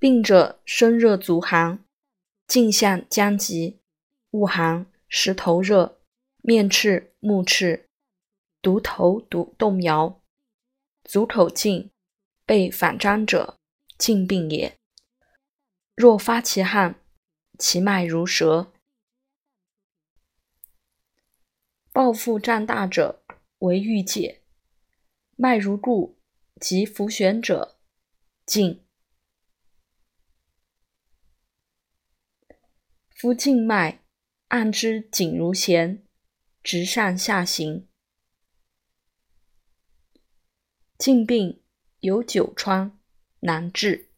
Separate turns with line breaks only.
病者身热足寒，颈项僵急，恶寒，石头热，面赤目赤，独头独动摇，足口劲，背反张者，静病也。若发其汗，其脉如蛇。抱腹胀大者为郁结，脉如故，及浮悬者，静。夫静脉，按之紧如弦，直上下行。静病有九疮，难治。